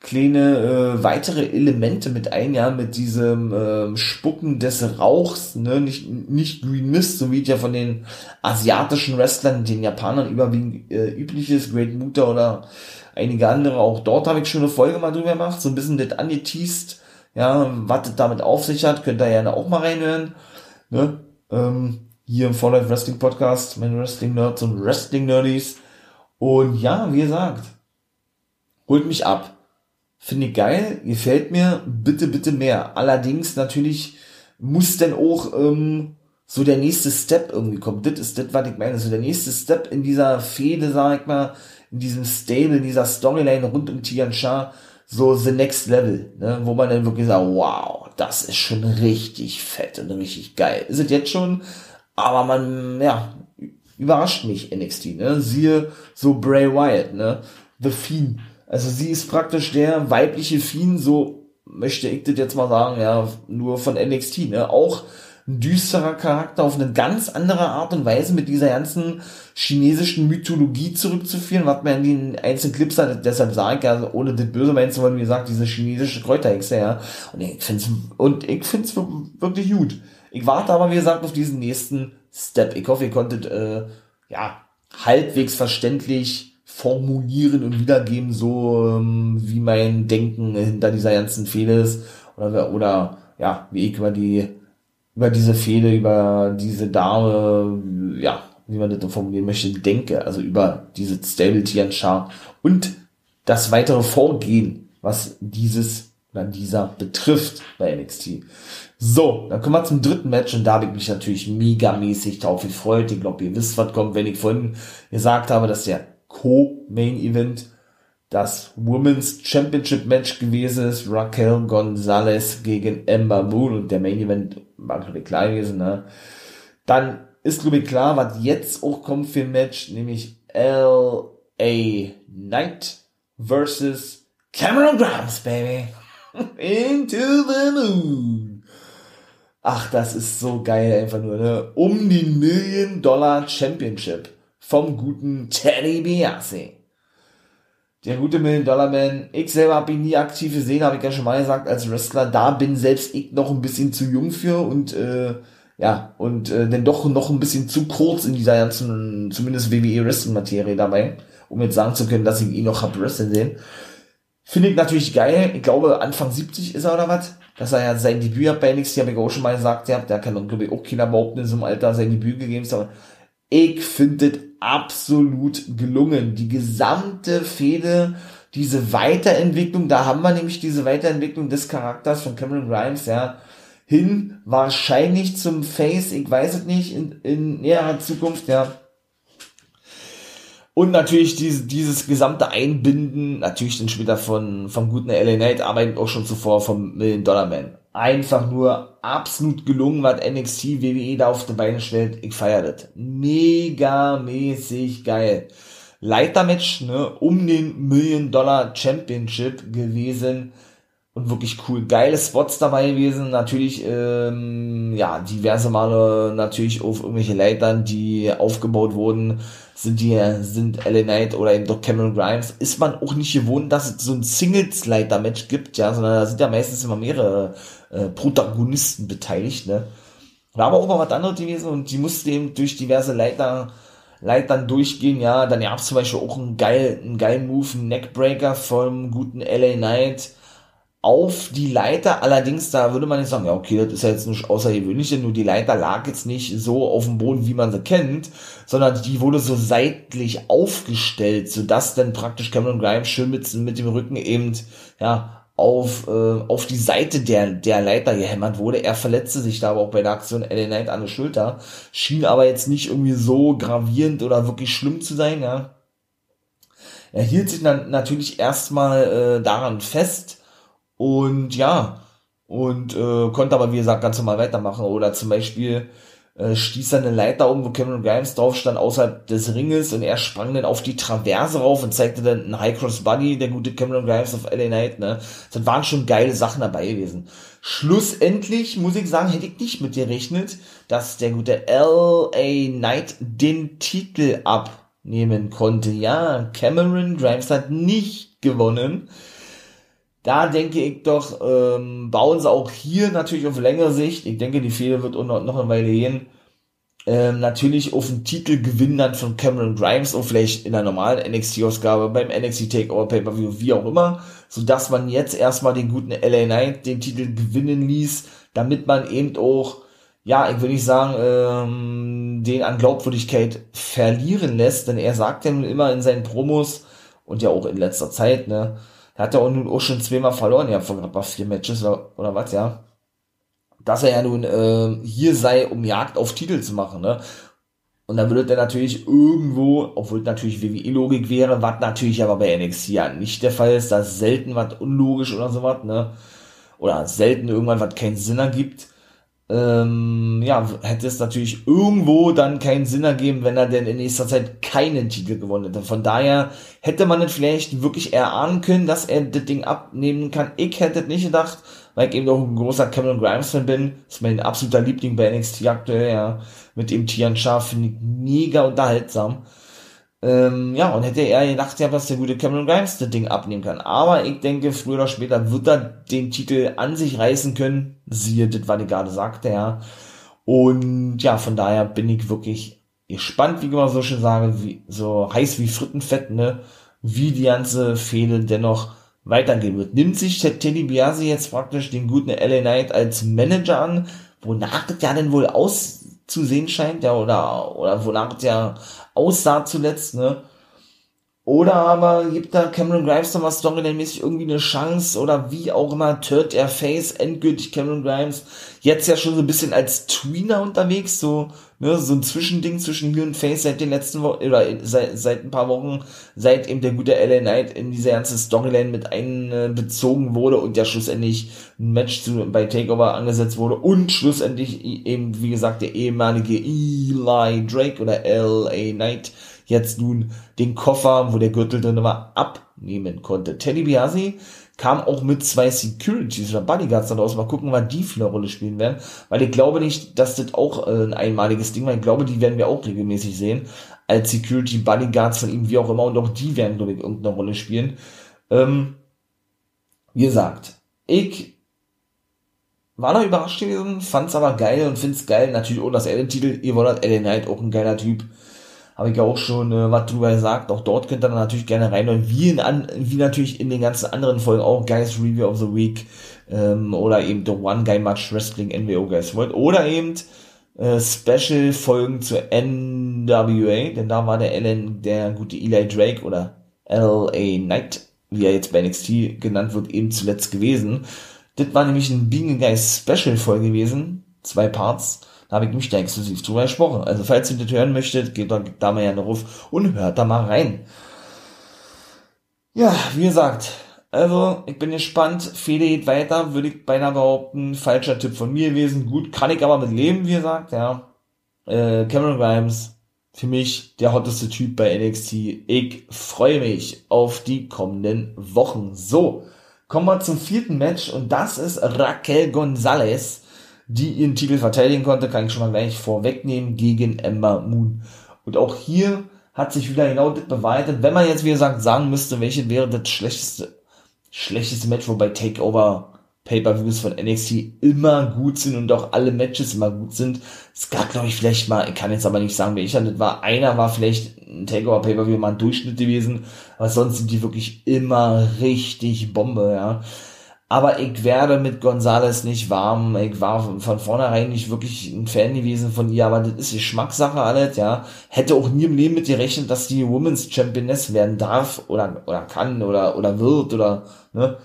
kleine äh, weitere Elemente mit ein, ja, mit diesem äh, Spucken des Rauchs, ne, nicht, nicht Green Mist, so wie es ja von den asiatischen Wrestlern, den Japanern überwiegend äh, üblich ist, Great Muta oder einige andere. Auch dort habe ich schon eine Folge mal drüber gemacht, so ein bisschen das angeteased, ja, was das damit auf sich hat, könnt ihr gerne auch mal reinhören, ne, ähm, hier im Life Wrestling Podcast, meine Wrestling Nerds und Wrestling Nerdies. Und ja, wie gesagt, holt mich ab. Finde ich geil, gefällt mir, bitte, bitte mehr. Allerdings natürlich muss denn auch ähm, so der nächste Step irgendwie kommen. Das ist das, was ich meine. So der nächste Step in dieser Fehde, sag ich mal, in diesem Stable, in dieser Storyline rund um Tian Sha, so the next level, ne? wo man dann wirklich sagt, wow, das ist schon richtig fett und richtig geil. Ist es jetzt schon, aber man, ja, überrascht mich NXT, ne? Siehe so Bray Wyatt, ne? The Fiend. Also sie ist praktisch der weibliche Fiend, so möchte ich das jetzt mal sagen, ja, nur von NXT, ne? Auch ein düsterer Charakter auf eine ganz andere Art und Weise mit dieser ganzen chinesischen Mythologie zurückzuführen, was man in den einzelnen Clips hat, deshalb sage ich, also ohne das böse meinen zu wollen, wie gesagt, diese chinesische Kräuterhexe, ja. Und ich ich find's wirklich gut. Ich warte aber, wie gesagt, auf diesen nächsten Step. Ich hoffe, ihr konntet, äh, ja, halbwegs verständlich formulieren und wiedergeben, so ähm, wie mein Denken hinter dieser ganzen Fehde ist. Oder, oder ja, wie ich über die, über diese Fehde, über diese Dame, ja, wie man das formulieren möchte, denke. Also über diese Stability an Char und das weitere Vorgehen, was dieses oder dieser betrifft bei NXT. So, dann kommen wir zum dritten Match und da habe ich mich natürlich megamäßig drauf gefreut. Ich glaube, ihr wisst, was kommt, wenn ich vorhin gesagt habe, dass der Co-Main Event das Women's Championship Match gewesen ist. Raquel Gonzalez gegen Ember Moon und der Main Event war glaube ich klar gewesen. Ne? Dann ist glaube ich klar, was jetzt auch kommt für ein Match, nämlich L.A. Knight versus Cameron Grimes, baby. Into the Moon. Ach, das ist so geil einfach nur, ne? Um die Million Dollar Championship vom guten Teddy Biasi. der gute Million Dollar Man. Ich selber habe ihn nie aktiv gesehen, habe ich ja schon mal gesagt, als Wrestler. Da bin selbst ich noch ein bisschen zu jung für und äh, ja, und äh, denn doch noch ein bisschen zu kurz in dieser ganzen, zumindest WWE Wrestling Materie dabei, um jetzt sagen zu können, dass ich ihn noch hab Wrestling sehen. Finde ich natürlich geil. Ich glaube, Anfang 70 ist er oder was? Dass er ja sein Debüt hat bei NXT, habe ich auch schon mal gesagt, ja, der kann, glaube ich, auch keiner behaupten, in so einem Alter sein Debüt gegeben ist. Aber ich finde es absolut gelungen. Die gesamte Fehde, diese Weiterentwicklung, da haben wir nämlich diese Weiterentwicklung des Charakters von Cameron Grimes, ja, hin wahrscheinlich zum Face, ich weiß es nicht, in, in näherer Zukunft, ja. Und natürlich diese, dieses gesamte Einbinden, natürlich dann später von, vom guten LA Knight, aber auch schon zuvor vom Million Dollar Man. Einfach nur absolut gelungen, was NXT WWE da auf die Beine stellt. Ich feiere das. Mega mäßig geil. Leitermatch, ne, um den Million Dollar Championship gewesen und wirklich cool. Geile Spots dabei gewesen. Natürlich, ähm, ja, diverse Male natürlich auf irgendwelche Leitern, die aufgebaut wurden, sind die, sind LA Knight oder eben doch Cameron Grimes. Ist man auch nicht gewohnt, dass es so ein Singles-Leiter-Match gibt, ja, sondern da sind ja meistens immer mehrere äh, Protagonisten beteiligt, ne. War aber auch mal was anderes gewesen und die musste eben durch diverse Leiter Leitern durchgehen, ja, dann gab es zum Beispiel auch einen geil, einen geilen Move, einen Neckbreaker vom guten LA Knight, auf die Leiter. Allerdings, da würde man jetzt sagen, ja, okay, das ist ja jetzt nicht außergewöhnlich, nur die Leiter lag jetzt nicht so auf dem Boden, wie man sie kennt, sondern die wurde so seitlich aufgestellt, sodass dann praktisch Cameron Grimes schön mit, mit dem Rücken eben, ja, auf, äh, auf die Seite der, der Leiter gehämmert wurde. Er verletzte sich da aber auch bei der Aktion LA Knight an der Schulter, schien aber jetzt nicht irgendwie so gravierend oder wirklich schlimm zu sein, ja. Er hielt sich dann natürlich erstmal äh, daran fest, und ja, und äh, konnte aber, wie gesagt, ganz normal weitermachen. Oder zum Beispiel äh, stieß er eine Leiter um, wo Cameron Grimes drauf stand, außerhalb des Ringes und er sprang dann auf die Traverse rauf und zeigte dann einen High Cross Buddy, der gute Cameron Grimes auf LA Knight, ne. Das waren schon geile Sachen dabei gewesen. Schlussendlich, muss ich sagen, hätte ich nicht mit dir gerechnet, dass der gute LA Knight den Titel abnehmen konnte. Ja, Cameron Grimes hat nicht gewonnen da denke ich doch, ähm, bauen sie auch hier natürlich auf längere Sicht, ich denke, die Fehler wird noch, eine Weile gehen, ähm, natürlich auf den Titelgewinn dann von Cameron Grimes und vielleicht in der normalen NXT-Ausgabe, beim NXT Takeover Pay-Per-View, wie auch immer, so dass man jetzt erstmal den guten LA Knight den Titel gewinnen ließ, damit man eben auch, ja, ich würde nicht sagen, ähm, den an Glaubwürdigkeit verlieren lässt, denn er sagt ja nun immer in seinen Promos und ja auch in letzter Zeit, ne, hat ja auch nun auch schon zweimal verloren, ja, vor gerade vier Matches oder, oder was, ja. Dass er ja nun äh, hier sei, um Jagd auf Titel zu machen, ne? Und dann würde er natürlich irgendwo, obwohl natürlich WWE-Logik wäre, was natürlich aber bei NXT ja nicht der Fall ist, da ist selten was unlogisch oder sowas, ne? Oder selten irgendwann was keinen Sinn ergibt ähm, ja, hätte es natürlich irgendwo dann keinen Sinn ergeben, wenn er denn in nächster Zeit keinen Titel gewonnen hätte. Von daher hätte man es vielleicht wirklich erahnen können, dass er das Ding abnehmen kann. Ich hätte nicht gedacht, weil ich eben auch ein großer Cameron Grimes Fan bin. Das ist mein absoluter Liebling bei NXT aktuell, ja. Mit dem Tian Schaf finde ich mega unterhaltsam. Ähm, ja, und hätte er gedacht, ja, dass der gute Cameron Grimes das Ding abnehmen kann. Aber ich denke, früher oder später wird er den Titel an sich reißen können. Siehe das, was ich gerade sagte, ja. Und ja, von daher bin ich wirklich gespannt, wie ich immer so schön sage, wie, so heiß wie Frittenfett, ne, wie die ganze Fehde dennoch weitergehen wird. Nimmt sich Teddy Biasi jetzt praktisch den guten LA Knight als Manager an, wonach das ja denn wohl auszusehen scheint, ja, oder, oder wonach ja aussah zuletzt, ne? Oder aber gibt da Cameron Grimes nochmal storyline-mäßig irgendwie eine Chance oder wie auch immer, turnt er Face endgültig Cameron Grimes. Jetzt ja schon so ein bisschen als Tweener unterwegs, so, ne, so ein Zwischending zwischen Heel und Face seit den letzten Wochen, oder seit, seit ein paar Wochen, seit eben der gute LA Knight in diese ganze Storyline mit einbezogen wurde und ja schlussendlich ein Match zu, bei Takeover angesetzt wurde und schlussendlich eben, wie gesagt, der ehemalige Eli Drake oder LA Knight jetzt nun den Koffer, wo der Gürtel drin war, abnehmen konnte. Teddy Biasi kam auch mit zwei Securities oder Bodyguards daraus. Mal gucken, wann die für eine Rolle spielen werden. Weil ich glaube nicht, dass das auch äh, ein einmaliges Ding war. Ich glaube, die werden wir auch regelmäßig sehen. Als Security Bodyguards von ihm, wie auch immer. Und auch die werden, glaube ich, irgendeine Rolle spielen. Ähm, wie gesagt, ich war noch überrascht gewesen, fand's aber geil und find's geil. Natürlich auch das Ellen-Titel. Ihr wollt Ellen Knight, auch ein geiler Typ habe ich ja auch schon äh, was drüber gesagt. Auch dort könnt ihr dann natürlich gerne rein und wie, in an, wie natürlich in den ganzen anderen Folgen auch Guys Review of the Week ähm, oder eben The One Guy Match Wrestling NWO Guys World oder eben äh, Special Folgen zur NWA, denn da war der Ellen, der gute Eli Drake oder LA Knight, wie er jetzt bei NXT genannt wird, eben zuletzt gewesen. Das war nämlich ein Being Guys Special Folge gewesen, zwei Parts da habe ich mich da exklusiv drüber gesprochen. Also falls ihr das hören möchtet, geht da, da mal gerne ruf und hört da mal rein. Ja, wie gesagt, also ich bin gespannt. Fede geht weiter, würde ich beinahe behaupten. Falscher Tipp von mir gewesen. Gut, kann ich aber mit leben, wie gesagt, ja. Äh, Cameron Grimes, für mich der hotteste Typ bei NXT. Ich freue mich auf die kommenden Wochen. So, kommen wir zum vierten Match und das ist Raquel Gonzalez die ihren Titel verteidigen konnte, kann ich schon mal gleich vorwegnehmen, gegen Ember Moon. Und auch hier hat sich wieder genau das bewahrheitet. Wenn man jetzt, wie gesagt, sagen müsste, welches wäre das schlechteste, schlechteste Match, wobei Takeover Pay-Per-Views von NXT immer gut sind und auch alle Matches immer gut sind. Es gab, glaube ich, vielleicht mal, ich kann jetzt aber nicht sagen, welcher das war. Einer war vielleicht ein Takeover Pay-Per-View mal ein Durchschnitt gewesen, aber sonst sind die wirklich immer richtig Bombe, ja. Aber ich werde mit Gonzales nicht warm. Ich war von vornherein nicht wirklich ein Fan gewesen von ihr, aber das ist Geschmackssache alles, ja. Hätte auch nie im Leben mit gerechnet, dass die Women's Championess werden darf oder, oder kann oder, oder wird oder, ne.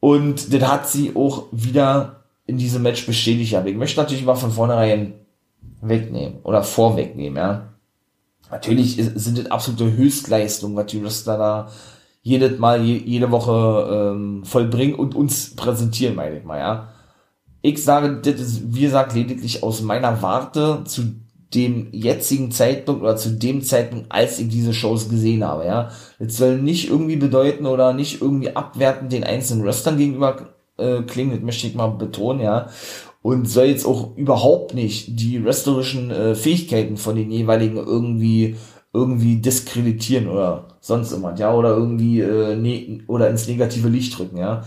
Und das hat sie auch wieder in diesem Match bestätigt. Aber ich möchte natürlich mal von vornherein wegnehmen oder vorwegnehmen, ja. Natürlich sind das absolute Höchstleistungen, was die Wrestler da jedes Mal, jede Woche ähm, vollbringen und uns präsentieren, meine ich mal, ja. Ich sage, das ist, wie gesagt, lediglich aus meiner Warte zu dem jetzigen Zeitpunkt oder zu dem Zeitpunkt, als ich diese Shows gesehen habe, ja. Das soll nicht irgendwie bedeuten oder nicht irgendwie abwertend den einzelnen Wrestlern gegenüber äh, klingen, das möchte ich mal betonen, ja. Und soll jetzt auch überhaupt nicht die wrestlerischen äh, Fähigkeiten von den jeweiligen irgendwie irgendwie diskreditieren oder sonst irgendwas, ja, oder irgendwie äh, ne oder ins negative Licht drücken, ja.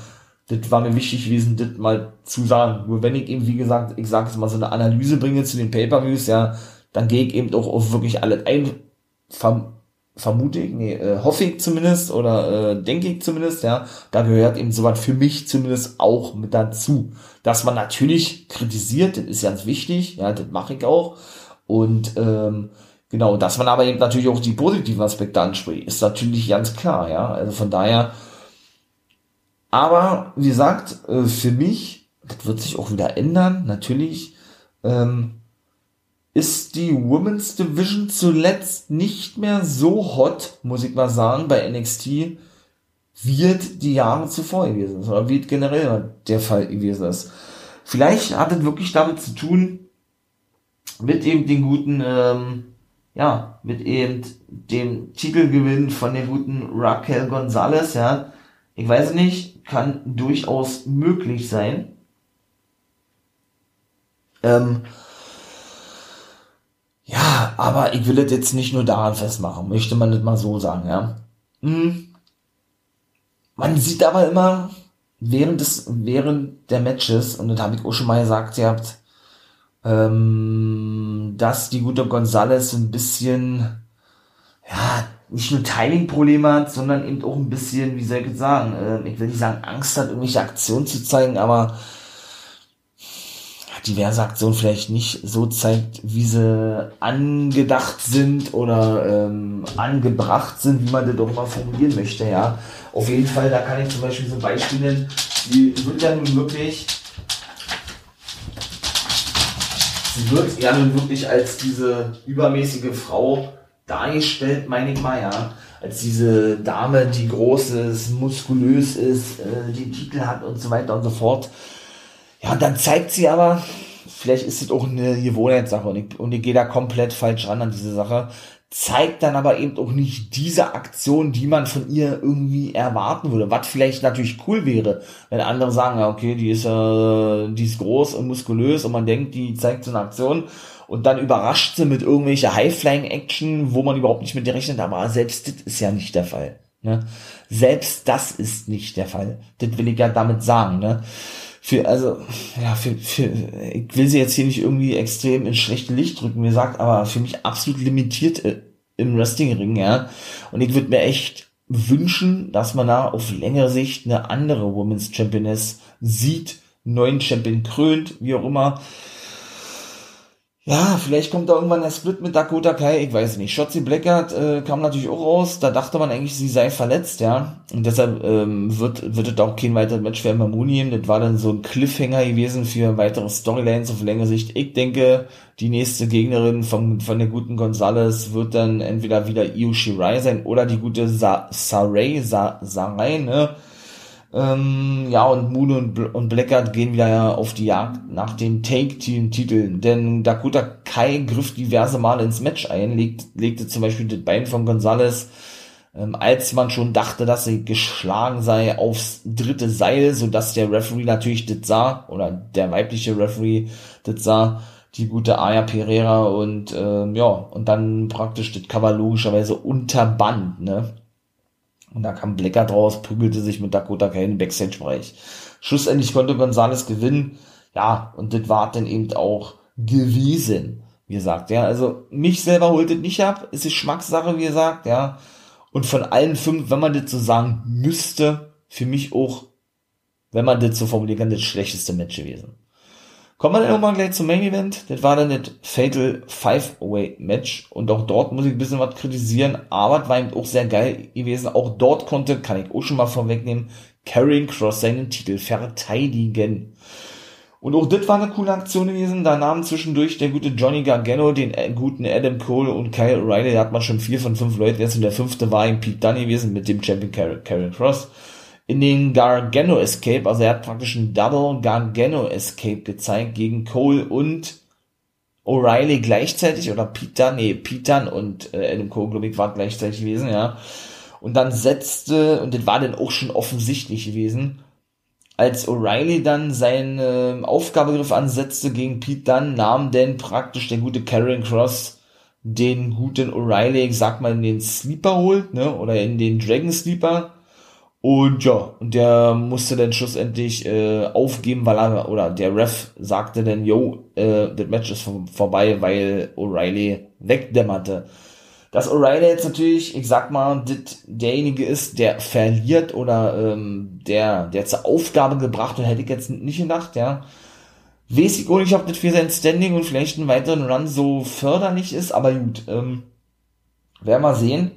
Das war mir wichtig gewesen, das mal zu sagen. Nur wenn ich eben, wie gesagt, ich sage es mal, so eine Analyse bringe zu den Pay-Per-Views, ja, dann gehe ich eben auch auf wirklich alles ein, verm vermute ich, nee, äh, hoffe ich zumindest oder äh, denke ich zumindest, ja, da gehört eben sowas für mich zumindest auch mit dazu. Dass man natürlich kritisiert, das ist ganz wichtig, ja, das mache ich auch. Und ähm, Genau, dass man aber eben natürlich auch die positiven Aspekte anspricht, ist natürlich ganz klar, ja. Also von daher, aber wie gesagt, äh, für mich, das wird sich auch wieder ändern, natürlich, ähm, ist die Women's Division zuletzt nicht mehr so hot, muss ich mal sagen, bei NXT, wird die Jahre zuvor gewesen ist, oder wird generell der Fall gewesen ist. Vielleicht hat es wirklich damit zu tun, mit eben den guten, ähm, ja, mit eben dem Titelgewinn von dem guten Raquel Gonzalez, ja. Ich weiß nicht, kann durchaus möglich sein. Ähm, ja, aber ich will das jetzt nicht nur daran festmachen, möchte man das mal so sagen, ja. Hm. Man sieht aber immer während des, während der Matches, und das habe ich auch schon mal gesagt, ihr habt, ähm, dass die gute Gonzales ein bisschen, ja, nicht nur Timing-Probleme hat, sondern eben auch ein bisschen, wie soll ich sagen, äh, ich will nicht sagen, Angst hat, irgendwelche Aktionen zu zeigen, aber diverse Aktionen vielleicht nicht so zeigt, wie sie angedacht sind oder ähm, angebracht sind, wie man das doch mal formulieren möchte, ja. Auf jeden Fall, da kann ich zum Beispiel so Beispiele nennen, die wird ja nun wirklich sie wird ja nun wirklich als diese übermäßige Frau dargestellt, meine ich mal, ja. Als diese Dame, die groß ist, muskulös ist, äh, den Titel hat und so weiter und so fort. Ja, und dann zeigt sie aber, vielleicht ist es auch eine Gewohnheitssache und ich, und ich gehe da komplett falsch ran an diese Sache, zeigt dann aber eben auch nicht diese Aktion, die man von ihr irgendwie erwarten würde. Was vielleicht natürlich cool wäre, wenn andere sagen, ja, okay, die ist, äh, die ist groß und muskulös und man denkt, die zeigt so eine Aktion und dann überrascht sie mit irgendwelcher High-Flying-Action, wo man überhaupt nicht mit dir rechnet, aber selbst das ist ja nicht der Fall. Ne? Selbst das ist nicht der Fall. Das will ich ja damit sagen. Ne? Für, also, ja, für, für, ich will sie jetzt hier nicht irgendwie extrem ins schlechte Licht drücken, wie gesagt, aber für mich absolut limitiert äh, im Wrestling-Ring, ja. Und ich würde mir echt wünschen, dass man da auf längere Sicht eine andere Women's Championess sieht, neuen Champion krönt, wie auch immer. Ja, vielleicht kommt da irgendwann der Split mit Dakota Kai, ich weiß nicht. Shotzi Blackheart äh, kam natürlich auch raus, da dachte man eigentlich, sie sei verletzt, ja. Und deshalb ähm, wird, wird es auch kein weiteres Match für Mamuni. Das war dann so ein Cliffhanger gewesen für weitere Storylines auf längere Sicht. Ich denke, die nächste Gegnerin von, von der guten Gonzales wird dann entweder wieder Io Shirai sein oder die gute Sa Saray, Sa Sarai, ne? Ähm, ja, und Moon und, Bl und Blackard gehen wieder auf die Jagd nach den Take-Team-Titeln, denn Dakota Kai griff diverse Male ins Match ein, leg, legte zum Beispiel das Bein von Gonzalez, ähm, als man schon dachte, dass sie geschlagen sei, aufs dritte Seil, so dass der Referee natürlich das sah, oder der weibliche Referee das sah, die gute Aya Pereira und ähm, ja, und dann praktisch das Cover logischerweise unterband, ne? Und da kam Blecker draus, prügelte sich mit Dakota Kai im Backstage-Bereich. Schlussendlich konnte Gonzales gewinnen. Ja, und das war dann eben auch gewesen, wie gesagt, ja. Also, mich selber holt es nicht ab, ist Geschmackssache, wie gesagt, ja. Und von allen fünf, wenn man das so sagen müsste, für mich auch, wenn man das so formulieren kann, das schlechteste Match gewesen. Kommen wir dann nochmal gleich zum Main Event. Das war dann das Fatal Five-Way Match. Und auch dort muss ich ein bisschen was kritisieren. Aber es war eben auch sehr geil gewesen. Auch dort konnte, kann ich auch schon mal vorwegnehmen, Karrion Cross seinen Titel verteidigen. Und auch das war eine coole Aktion gewesen. Da nahm zwischendurch der gute Johnny Gargano den äh, guten Adam Cole und Kyle O'Reilly. Da hat man schon vier von fünf Leuten jetzt. Und der fünfte war ihm Pete Dunne gewesen mit dem Champion Karrion Cross in den Gargano Escape, also er hat praktisch einen Double Gargano Escape gezeigt gegen Cole und O'Reilly gleichzeitig oder Peter, nee, Peter und äh, Adam Cole, glaube ich, war gleichzeitig gewesen, ja. Und dann setzte, und das war dann auch schon offensichtlich gewesen, als O'Reilly dann seinen Aufgabegriff ansetzte gegen Pete Dunne, nahm denn praktisch der gute Karen Cross den guten O'Reilly, ich sag mal, in den Sleeper holt, ne, oder in den Dragon Sleeper und ja, und der musste dann schlussendlich äh, aufgeben, weil er, oder der Ref sagte dann, yo, äh, das Match ist vorbei, weil O'Reilly wegdämmerte. Dass O'Reilly jetzt natürlich, ich sag mal, dit, derjenige ist, der verliert oder ähm, der, der zur Aufgabe gebracht und hätte ich jetzt nicht gedacht, ja. Weiß ich auch nicht, ob das für sein Standing und vielleicht einen weiteren Run so förderlich ist, aber gut, ähm, werden wir sehen.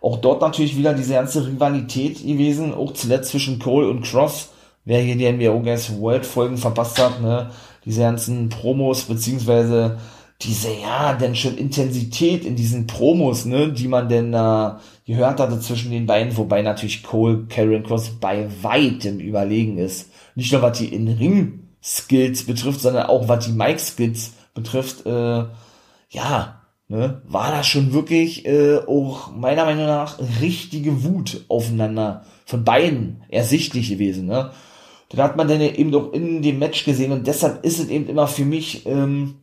Auch dort natürlich wieder diese ganze Rivalität gewesen, auch zuletzt zwischen Cole und Cross. Wer hier die NWO Guys World Folgen verpasst hat, ne, diese ganzen Promos, beziehungsweise diese, ja, denn schon Intensität in diesen Promos, ne, die man denn da äh, gehört hatte zwischen den beiden, wobei natürlich Cole, Karen Cross bei weitem überlegen ist. Nicht nur was die In-Ring-Skills betrifft, sondern auch was die Mic-Skills betrifft, äh, ja, ne, war da schon wirklich äh, auch meiner Meinung nach richtige Wut aufeinander von beiden ersichtlich gewesen. Ne? Da hat man dann eben doch in dem Match gesehen und deshalb ist es eben immer für mich ähm,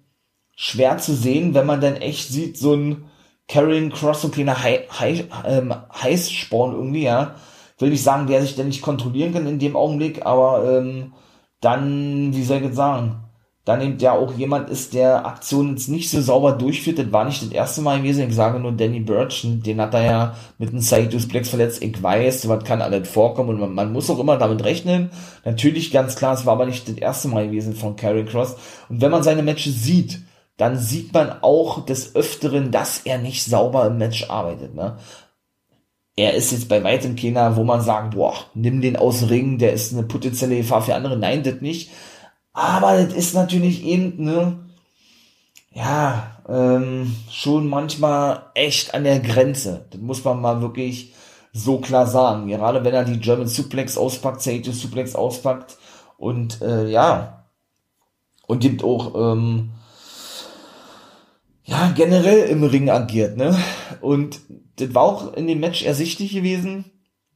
schwer zu sehen, wenn man dann echt sieht, so ein Carrying Cross und kleiner Hei Hei ähm, Heißsporn irgendwie, ja. Will nicht sagen, der sich dann nicht kontrollieren kann in dem Augenblick, aber ähm, dann, wie soll ich jetzt sagen, dann eben ja auch jemand ist, der Aktionen jetzt nicht so sauber durchführt. Das war nicht das erste Mal gewesen. Ich sage nur Danny Birch, den hat er ja mit einem Saidus Blacks verletzt. Ich weiß, was kann alles vorkommen und man, man, muss auch immer damit rechnen. Natürlich ganz klar, es war aber nicht das erste Mal gewesen von Karrion Cross. Und wenn man seine Matches sieht, dann sieht man auch des Öfteren, dass er nicht sauber im Match arbeitet. Ne? Er ist jetzt bei weitem keiner, wo man sagt, boah, nimm den aus dem Ring, der ist eine potenzielle Gefahr für andere. Nein, das nicht aber das ist natürlich eben, ne, ja, ähm, schon manchmal echt an der Grenze. Das muss man mal wirklich so klar sagen. Gerade wenn er die German Suplex auspackt, Sage Suplex auspackt und äh, ja, und eben auch ähm, ja generell im Ring agiert, ne? Und das war auch in dem Match ersichtlich gewesen,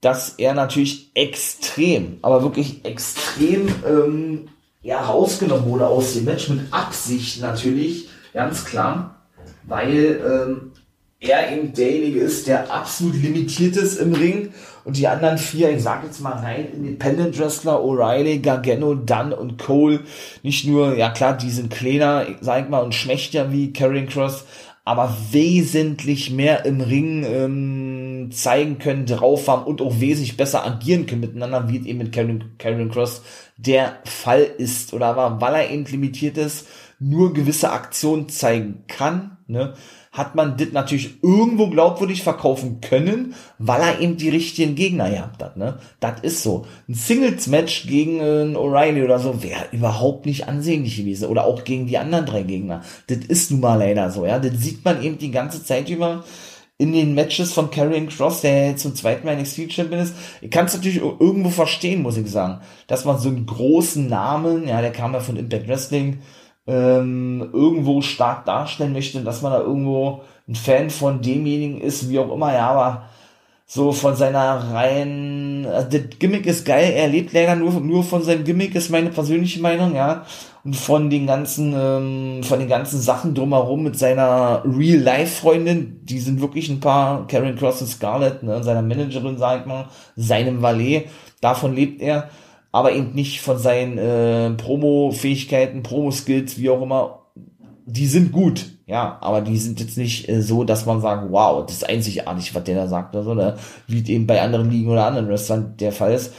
dass er natürlich extrem, aber wirklich extrem ähm, ja, rausgenommen wurde aus dem Match, mit Absicht natürlich, ganz klar, weil ähm, er eben derjenige ist, der absolut limitiert ist im Ring und die anderen vier, ich sag jetzt mal rein, Independent Wrestler, O'Reilly, Gargano, Dunn und Cole, nicht nur, ja klar, die sind kleiner, sag ich mal, und schmächtiger wie Karrion Cross, aber wesentlich mehr im Ring ähm, zeigen können, drauf haben und auch wesentlich besser agieren können miteinander, wie es eben mit Karen, Karen Cross der Fall ist oder war, weil er eben limitiert ist, nur gewisse Aktionen zeigen kann, ne, hat man das natürlich irgendwo glaubwürdig verkaufen können, weil er eben die richtigen Gegner gehabt hat, ne? Das ist so. Ein Singles-Match gegen einen O'Reilly oder so wäre überhaupt nicht ansehnlich gewesen. Oder auch gegen die anderen drei Gegner. Das ist nun mal leider so, ja. Das sieht man eben die ganze Zeit über in den Matches von Karrion Cross, der zum zweiten Mal NXT Champion ist. Ich kann es natürlich irgendwo verstehen, muss ich sagen, dass man so einen großen Namen, ja, der kam ja von Impact Wrestling, ähm, irgendwo stark darstellen möchte, dass man da irgendwo ein Fan von demjenigen ist, wie auch immer, ja, aber so von seiner rein, also das Gimmick ist geil, er lebt leider nur, nur von seinem Gimmick, ist meine persönliche Meinung, ja, von den ganzen, ähm, von den ganzen Sachen drumherum mit seiner Real-Life-Freundin, die sind wirklich ein paar, Karen Cross und Scarlett, ne, seiner Managerin, sag ich mal, seinem Valet, davon lebt er, aber eben nicht von seinen äh, Promo-Fähigkeiten, Promo-Skills, wie auch immer. Die sind gut, ja, aber die sind jetzt nicht äh, so, dass man sagt, wow, das ist einzigartig, was der da sagt oder so, ne? wie eben bei anderen Ligen oder anderen Wrestlern der Fall ist.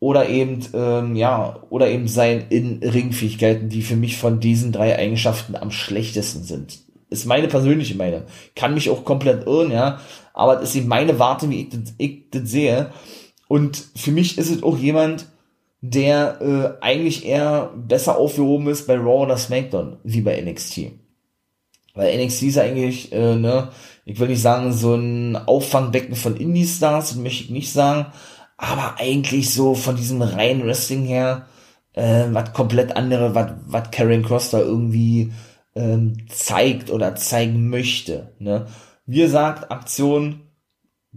Oder eben, ähm, ja, oder eben sein In-Ring-Fähigkeiten, die für mich von diesen drei Eigenschaften am schlechtesten sind. Ist meine persönliche Meinung. Kann mich auch komplett irren, ja, aber das ist eben meine Warte, wie ich das, ich das sehe. Und für mich ist es auch jemand, der äh, eigentlich eher besser aufgehoben ist bei Raw oder SmackDown, wie bei NXT. Weil NXT ist eigentlich, äh, ne, ich will nicht sagen, so ein Auffangbecken von Indie-Stars, möchte ich nicht sagen, aber eigentlich so von diesem reinen Wrestling her, äh, was komplett andere, was was Karen Cross da irgendwie ähm, zeigt oder zeigen möchte. Ne? Wie gesagt, Aktion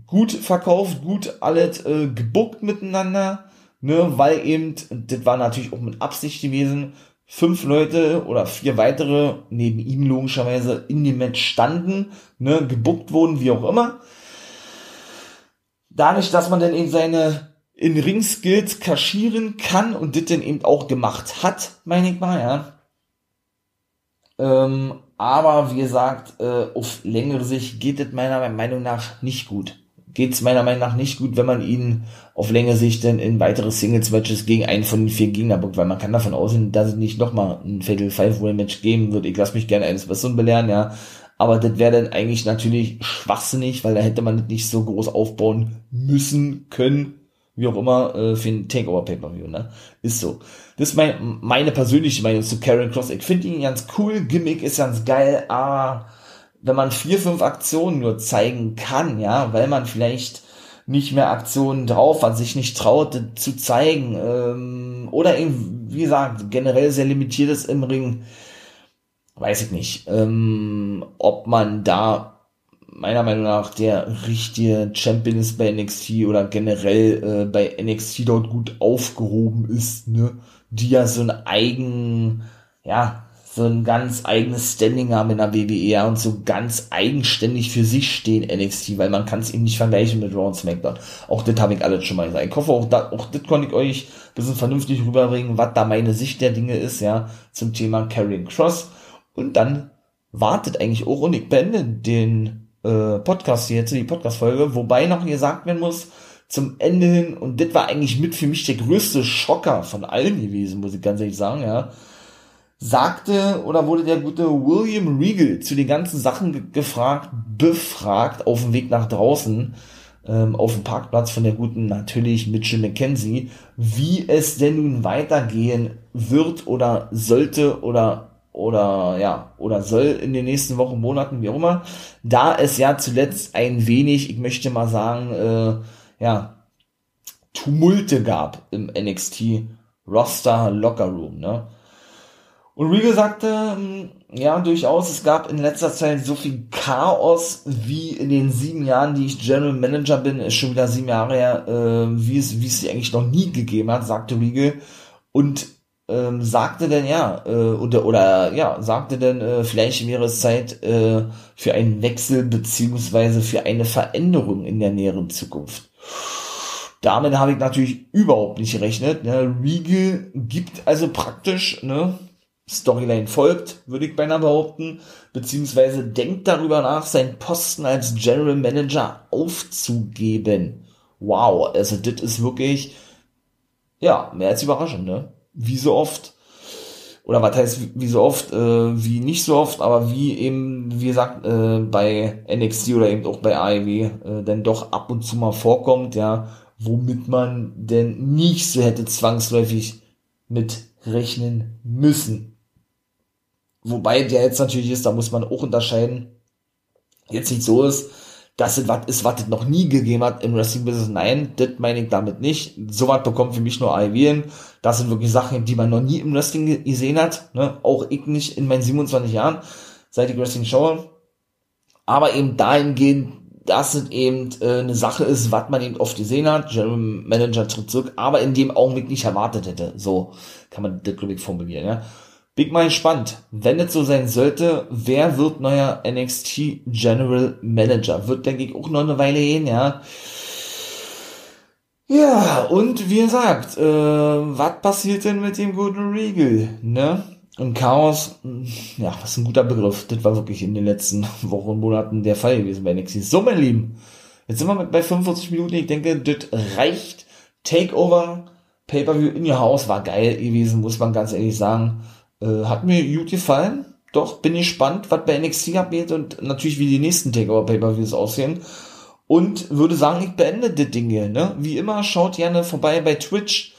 gut verkauft, gut alles äh, gebuckt miteinander ne, weil eben, das war natürlich auch mit Absicht gewesen, fünf Leute oder vier weitere neben ihm logischerweise in dem Match standen, ne, gebuckt wurden, wie auch immer. Dadurch, dass man dann eben seine in Ring-Skills kaschieren kann und das dann eben auch gemacht hat, meine ich mal, ja. Ähm, aber wie gesagt, äh, auf längere Sicht geht es meiner Meinung nach nicht gut geht es meiner Meinung nach nicht gut, wenn man ihn auf längere Sicht dann in weitere Singles-Matches gegen einen von den vier Gegner bringt, weil man kann davon ausgehen, dass es nicht nochmal ein Fatal Five-Way-Match geben wird. Ich lasse mich gerne eines Besseren belehren, ja. Aber das wäre dann eigentlich natürlich schwachsinnig, weil da hätte man das nicht so groß aufbauen müssen, können, wie auch immer, äh, für ein Takeover Pay-Per-View, ne? Ist so. Das ist mein, meine persönliche Meinung zu Karen Cross. Ich finde ihn ganz cool, Gimmick ist ganz geil, aber wenn man vier, fünf Aktionen nur zeigen kann, ja, weil man vielleicht nicht mehr Aktionen drauf hat, sich nicht traut zu zeigen, ähm, oder eben, wie gesagt, generell sehr limitiert ist im Ring, weiß ich nicht, ähm, ob man da meiner Meinung nach der richtige Champion ist bei NXT oder generell äh, bei NXT dort gut aufgehoben ist, ne, die ja so ein eigen, ja, so ein ganz eigenes Standing haben in der WWE und so ganz eigenständig für sich stehen NXT, weil man kann es eben nicht vergleichen mit Raw und SmackDown. Auch das habe ich alles schon mal gesagt. Ich hoffe, auch, da, auch das konnte ich euch ein bisschen vernünftig rüberbringen, was da meine Sicht der Dinge ist, ja, zum Thema Carrying Cross. Und dann wartet eigentlich auch und ich beende den äh, Podcast jetzt, die Podcast-Folge, wobei noch gesagt werden muss, zum Ende hin, und das war eigentlich mit für mich der größte Schocker von allen gewesen, muss ich ganz ehrlich sagen, ja. Sagte oder wurde der gute William Regal zu den ganzen Sachen gefragt, befragt auf dem Weg nach draußen ähm, auf dem Parkplatz von der guten natürlich Mitchell McKenzie, wie es denn nun weitergehen wird oder sollte oder oder ja oder soll in den nächsten Wochen Monaten wie auch immer, da es ja zuletzt ein wenig, ich möchte mal sagen, äh, ja Tumulte gab im NXT Roster Locker Room, ne? Und Regal sagte, ähm, ja, durchaus. Es gab in letzter Zeit so viel Chaos wie in den sieben Jahren, die ich General Manager bin, ist schon wieder sieben Jahre her, äh, wie es, wie es sie eigentlich noch nie gegeben hat, sagte Riegel. Und ähm, sagte denn ja, äh, oder, oder ja, sagte denn, äh, vielleicht wäre es Zeit äh, für einen Wechsel beziehungsweise für eine Veränderung in der näheren Zukunft. Damit habe ich natürlich überhaupt nicht gerechnet. Ne? Regal gibt also praktisch, ne, Storyline folgt, würde ich beinahe behaupten, beziehungsweise denkt darüber nach, seinen Posten als General Manager aufzugeben. Wow, also das ist wirklich, ja, mehr als überraschend, ne? Wie so oft. Oder was heißt wie so oft, äh, wie nicht so oft, aber wie eben, wie gesagt, äh, bei NXT oder eben auch bei AEW, äh, denn doch ab und zu mal vorkommt, ja, womit man denn nicht so hätte zwangsläufig mit rechnen müssen. Wobei der jetzt natürlich ist, da muss man auch unterscheiden, jetzt nicht so ist, dass es was ist, was es noch nie gegeben hat im Wrestling-Business. Nein, das meine ich damit nicht. So was bekommt für mich nur AEW Das sind wirklich Sachen, die man noch nie im Wrestling gesehen hat. Ne? Auch ich nicht in meinen 27 Jahren, seit ich Wrestling schaue. Aber eben dahingehend, dass es eben äh, eine Sache ist, was man eben oft gesehen hat. General Manager tritt zurück, aber in dem Augenblick nicht erwartet hätte. So kann man das, glaube ich, formulieren. Ja? Bin mal gespannt. Wenn es so sein sollte, wer wird neuer NXT General Manager? Wird, denke ich, auch noch eine Weile gehen, ja. Ja, und wie gesagt, äh, was passiert denn mit dem guten Regal, ne? Und Chaos, ja, das ist ein guter Begriff. Das war wirklich in den letzten Wochen und Monaten der Fall gewesen bei NXT. So, mein Lieben, jetzt sind wir bei 45 Minuten. Ich denke, das reicht. Takeover, Pay-Per-View in your house war geil gewesen, muss man ganz ehrlich sagen. Äh, hat mir gut gefallen. Doch, bin gespannt, was bei NXT abgeht und natürlich wie die nächsten Takeover-Pay-Per-Views aussehen. Und würde sagen, ich beende die Dinge. Ne? Wie immer, schaut gerne vorbei bei Twitch.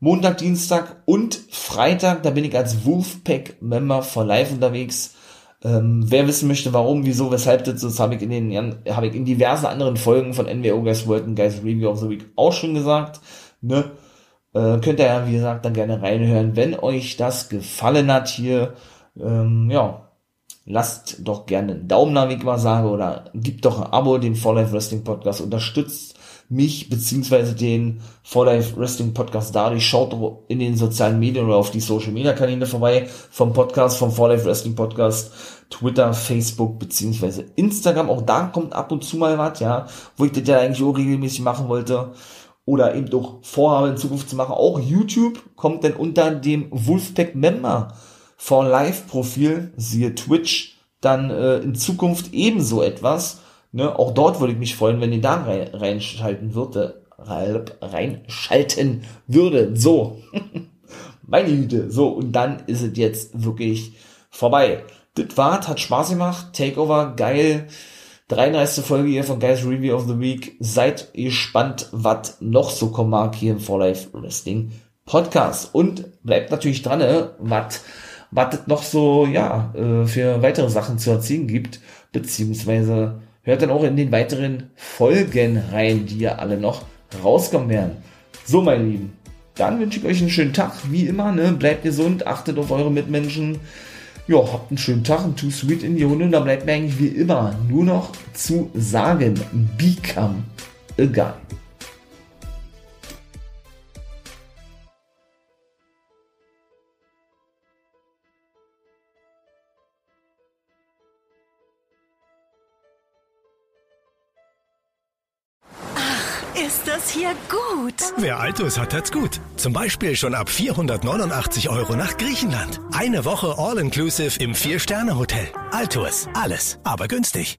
Montag, Dienstag und Freitag, da bin ich als Wolfpack-Member for Life unterwegs. Ähm, wer wissen möchte, warum, wieso, weshalb das ist, habe ich in den, habe ich in diversen anderen Folgen von NWO Guys World und Guys Review of the Week auch schon gesagt. Ne? Äh, könnt ihr ja, wie gesagt, dann gerne reinhören. Wenn euch das gefallen hat hier, ähm, ja, lasst doch gerne einen Daumen nach, wie ich mal sage, oder gibt doch ein Abo dem For Life Wrestling Podcast, unterstützt mich beziehungsweise den For Life Wrestling Podcast dadurch, schaut in den sozialen Medien oder auf die Social Media Kanäle vorbei. Vom Podcast, vom For Life Wrestling Podcast, Twitter, Facebook beziehungsweise Instagram, auch da kommt ab und zu mal was, ja, wo ich das ja eigentlich auch regelmäßig machen wollte oder eben doch vorhabe in Zukunft zu machen. Auch YouTube kommt dann unter dem Wolfpack Member for Live Profil, siehe Twitch, dann äh, in Zukunft ebenso etwas. Ne? Auch dort würde ich mich freuen, wenn ihr da rein, reinschalten würde. Reinschalten würde. So. Meine Güte. So, und dann ist es jetzt wirklich vorbei. Das war, hat Spaß gemacht. Takeover, geil. 33. Folge hier von Guys Review of the Week. Seid gespannt, was noch so kommen mag hier im For Life Wrestling Podcast. Und bleibt natürlich dran, ne, was was noch so, ja, äh, für weitere Sachen zu erzählen gibt, beziehungsweise hört dann auch in den weiteren Folgen rein, die ja alle noch rauskommen werden. So, meine Lieben, dann wünsche ich euch einen schönen Tag, wie immer, ne, bleibt gesund, achtet auf eure Mitmenschen, ja, habt einen schönen Tag, ein Too Sweet in die Runde. Und da bleibt mir eigentlich wie immer nur noch zu sagen, become a guy. Ist das hier gut? Wer Altus hat, hat's gut. Zum Beispiel schon ab 489 Euro nach Griechenland. Eine Woche All-Inclusive im Vier-Sterne-Hotel. Altus. Alles, aber günstig.